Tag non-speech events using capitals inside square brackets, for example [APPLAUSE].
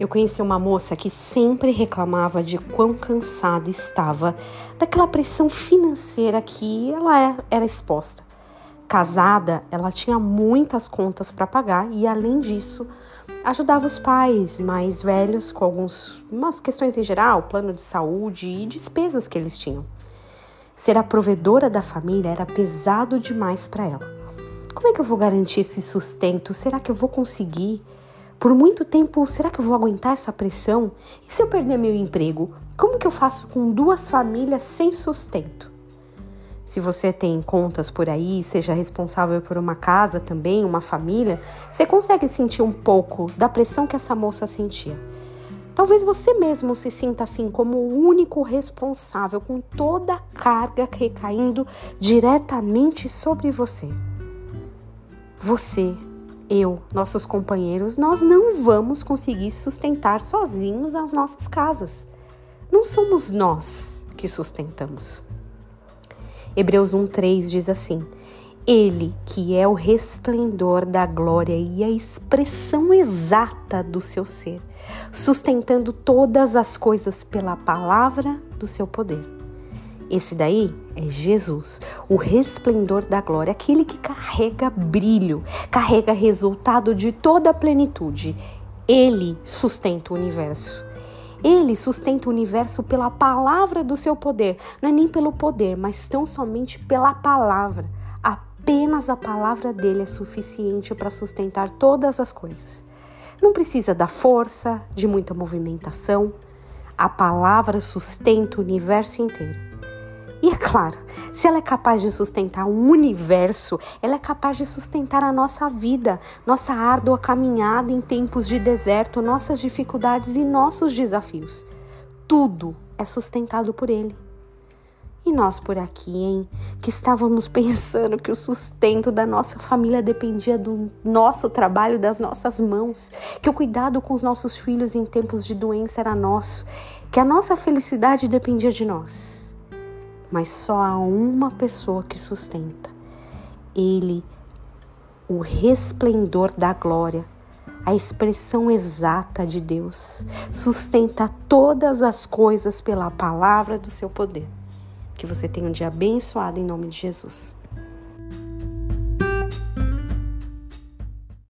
Eu conheci uma moça que sempre reclamava de quão cansada estava daquela pressão financeira que ela é, era exposta. Casada, ela tinha muitas contas para pagar e, além disso, ajudava os pais mais velhos com algumas questões em geral, plano de saúde e despesas que eles tinham. Ser a provedora da família era pesado demais para ela. Como é que eu vou garantir esse sustento? Será que eu vou conseguir? Por muito tempo, será que eu vou aguentar essa pressão? E se eu perder meu emprego? Como que eu faço com duas famílias sem sustento? Se você tem contas por aí, seja responsável por uma casa também, uma família, você consegue sentir um pouco da pressão que essa moça sentia. Talvez você mesmo se sinta assim como o único responsável com toda a carga recaindo diretamente sobre você. Você eu, nossos companheiros, nós não vamos conseguir sustentar sozinhos as nossas casas. Não somos nós que sustentamos. Hebreus 1:3 diz assim: Ele que é o resplendor da glória e a expressão exata do seu ser, sustentando todas as coisas pela palavra do seu poder. Esse daí é Jesus, o resplendor da glória, aquele que carrega brilho, carrega resultado de toda a plenitude. Ele sustenta o universo. Ele sustenta o universo pela palavra do seu poder. Não é nem pelo poder, mas tão somente pela palavra. Apenas a palavra dele é suficiente para sustentar todas as coisas. Não precisa da força, de muita movimentação. A palavra sustenta o universo inteiro. E é claro, se ela é capaz de sustentar um universo, ela é capaz de sustentar a nossa vida, nossa árdua caminhada em tempos de deserto, nossas dificuldades e nossos desafios. Tudo é sustentado por Ele. E nós por aqui, hein, que estávamos [LAUGHS] pensando que o sustento da nossa família dependia do nosso trabalho, das nossas mãos, que o cuidado com os nossos filhos em tempos de doença era nosso, que a nossa felicidade dependia de nós mas só há uma pessoa que sustenta. Ele, o resplendor da glória, a expressão exata de Deus, sustenta todas as coisas pela palavra do seu poder. Que você tenha um dia abençoado em nome de Jesus.